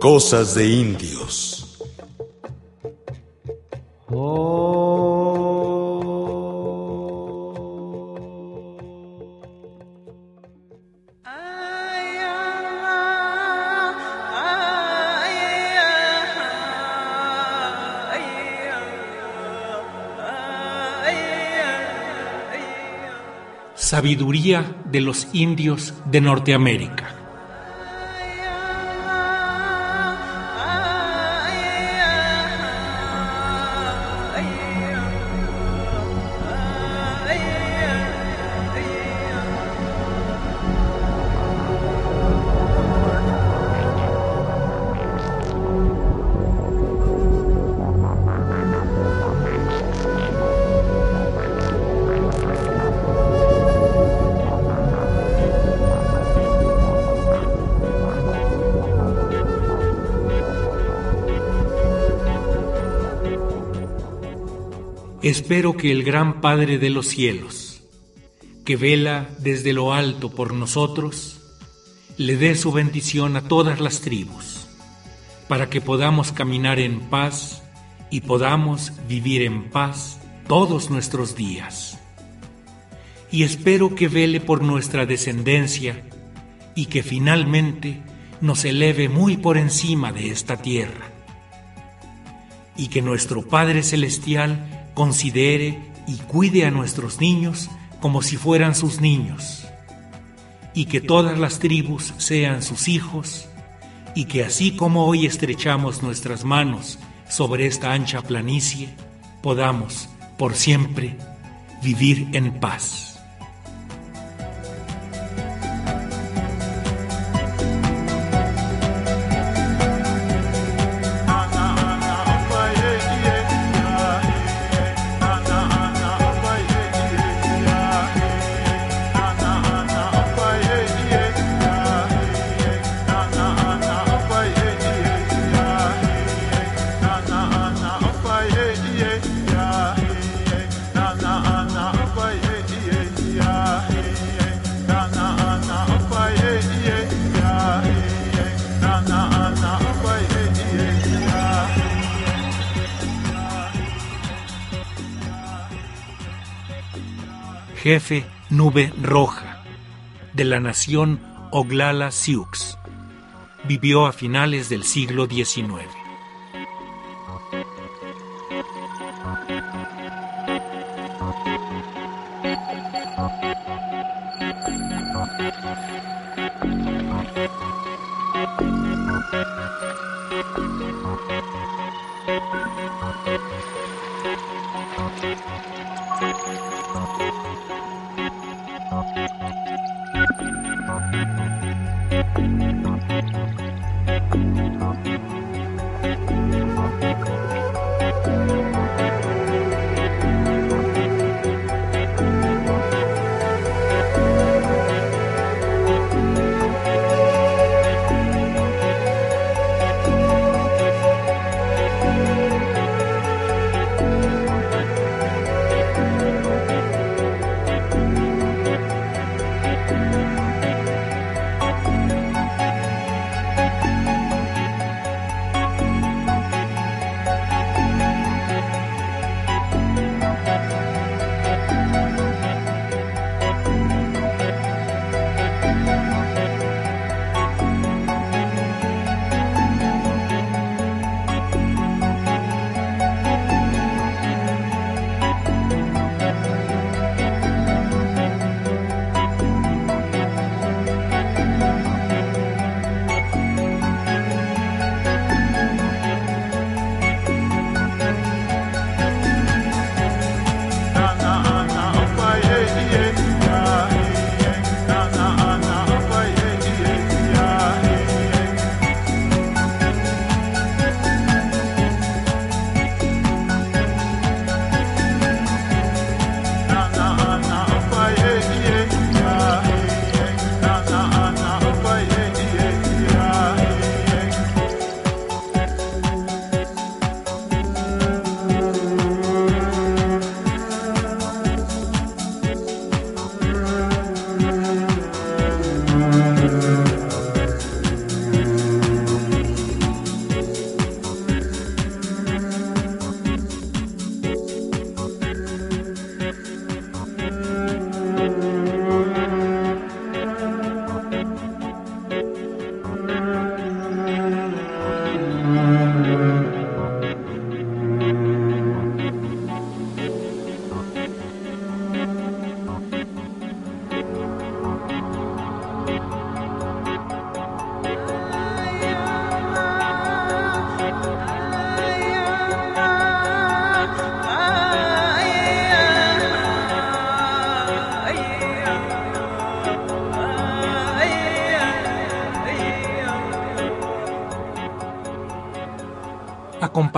Cosas de indios. Sabiduría de los indios de Norteamérica. Espero que el gran Padre de los cielos, que vela desde lo alto por nosotros, le dé su bendición a todas las tribus, para que podamos caminar en paz y podamos vivir en paz todos nuestros días. Y espero que vele por nuestra descendencia y que finalmente nos eleve muy por encima de esta tierra. Y que nuestro Padre Celestial considere y cuide a nuestros niños como si fueran sus niños, y que todas las tribus sean sus hijos, y que así como hoy estrechamos nuestras manos sobre esta ancha planicie, podamos por siempre vivir en paz. Jefe Nube Roja, de la nación Oglala Sioux. Vivió a finales del siglo XIX.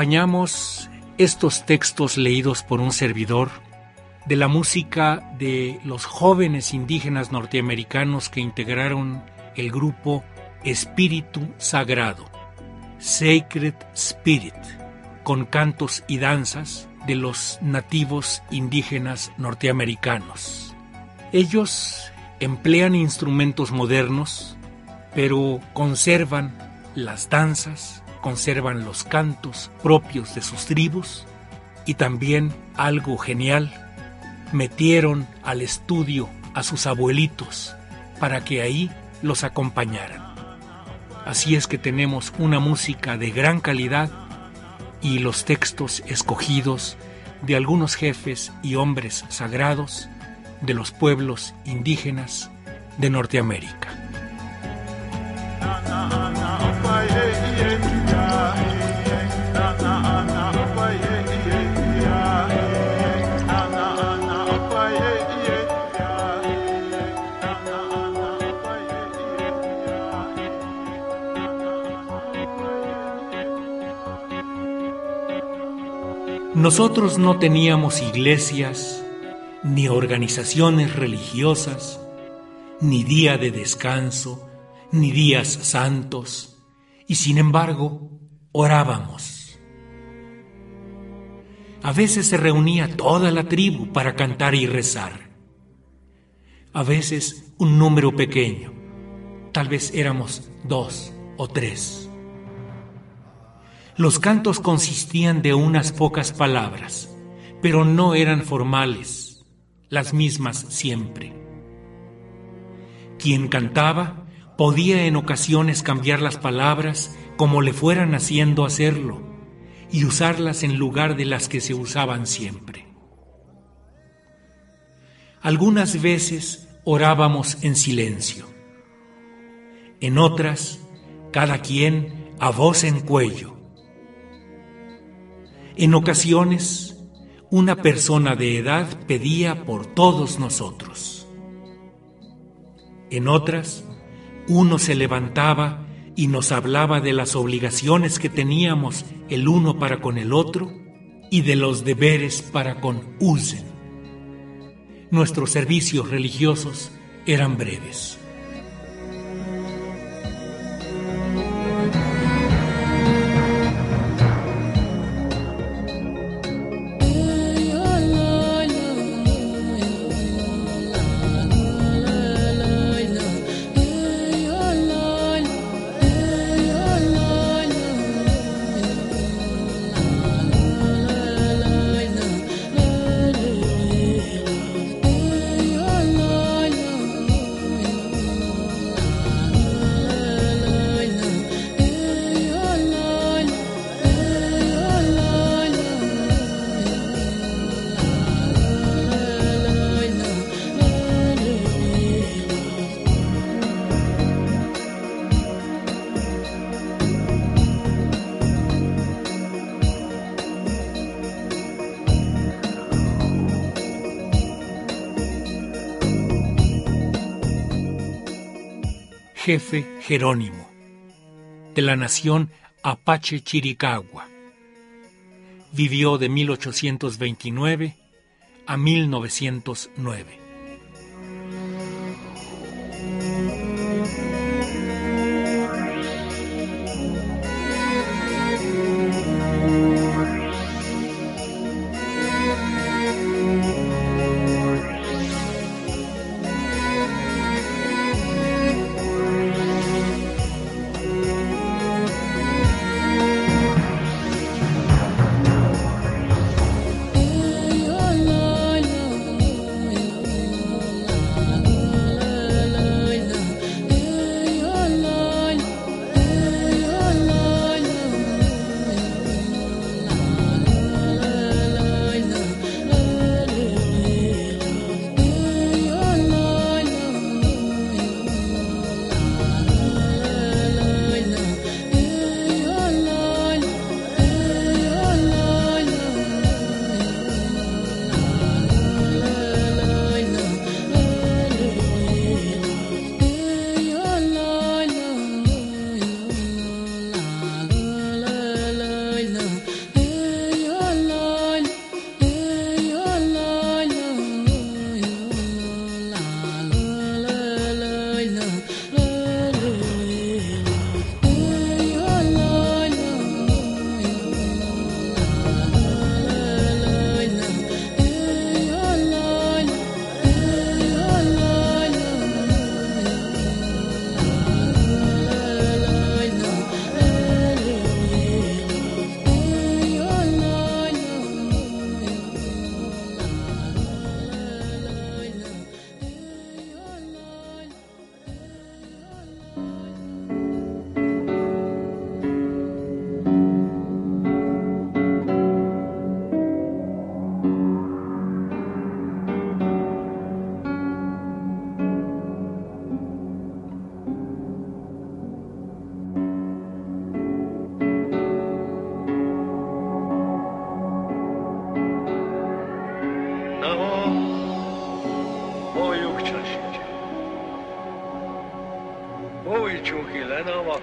Acompañamos estos textos leídos por un servidor de la música de los jóvenes indígenas norteamericanos que integraron el grupo Espíritu Sagrado, Sacred Spirit, con cantos y danzas de los nativos indígenas norteamericanos. Ellos emplean instrumentos modernos, pero conservan las danzas, conservan los cantos propios de sus tribus y también algo genial, metieron al estudio a sus abuelitos para que ahí los acompañaran. Así es que tenemos una música de gran calidad y los textos escogidos de algunos jefes y hombres sagrados de los pueblos indígenas de Norteamérica. Nosotros no teníamos iglesias, ni organizaciones religiosas, ni día de descanso, ni días santos, y sin embargo orábamos. A veces se reunía toda la tribu para cantar y rezar. A veces un número pequeño, tal vez éramos dos o tres. Los cantos consistían de unas pocas palabras, pero no eran formales, las mismas siempre. Quien cantaba podía en ocasiones cambiar las palabras como le fueran haciendo hacerlo y usarlas en lugar de las que se usaban siempre. Algunas veces orábamos en silencio, en otras, cada quien a voz en cuello en ocasiones, una persona de edad pedía por todos nosotros. En otras, uno se levantaba y nos hablaba de las obligaciones que teníamos el uno para con el otro y de los deberes para con Usen. Nuestros servicios religiosos eran breves. Jefe Jerónimo, de la nación Apache Chiricahua. Vivió de 1829 a 1909.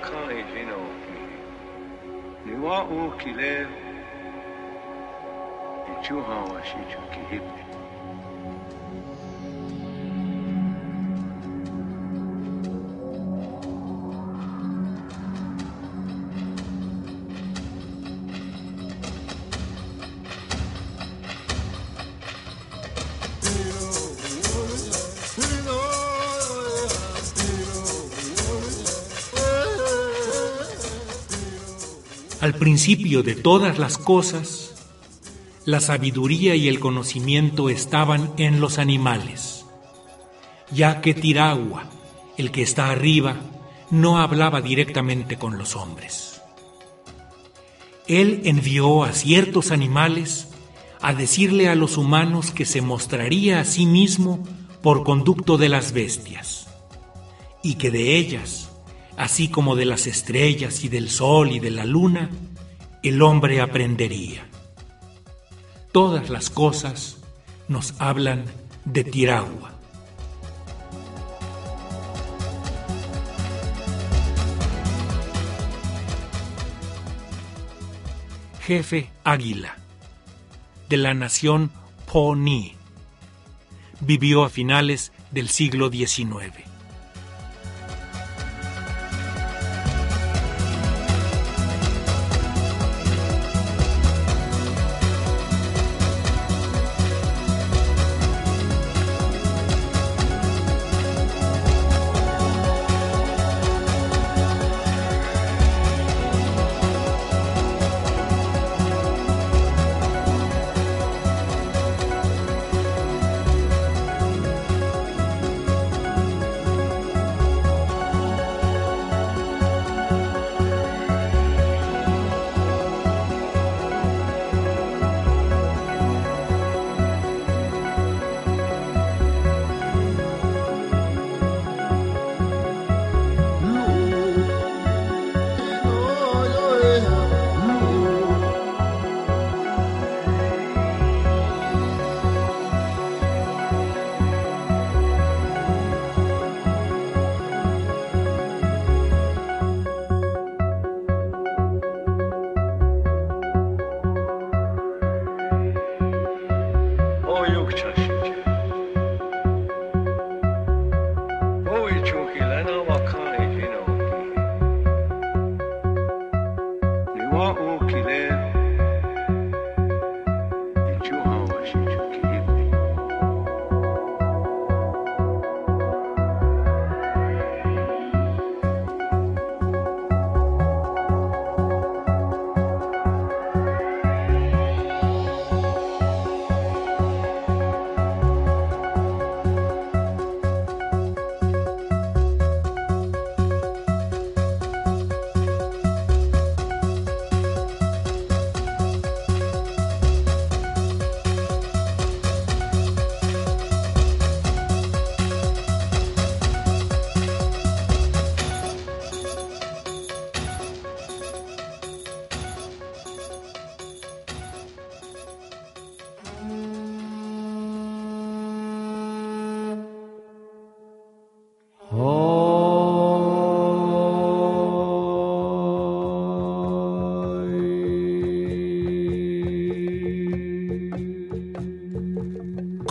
courage, you know. Ni wa o kile, ni chu hawa shi chu. Al principio de todas las cosas, la sabiduría y el conocimiento estaban en los animales, ya que Tiragua, el que está arriba, no hablaba directamente con los hombres. Él envió a ciertos animales a decirle a los humanos que se mostraría a sí mismo por conducto de las bestias, y que de ellas así como de las estrellas y del sol y de la luna, el hombre aprendería. Todas las cosas nos hablan de Tiragua. Jefe Águila, de la nación Poni, vivió a finales del siglo XIX.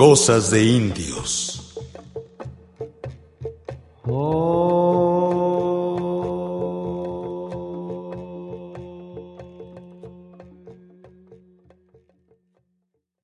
Cosas de indios.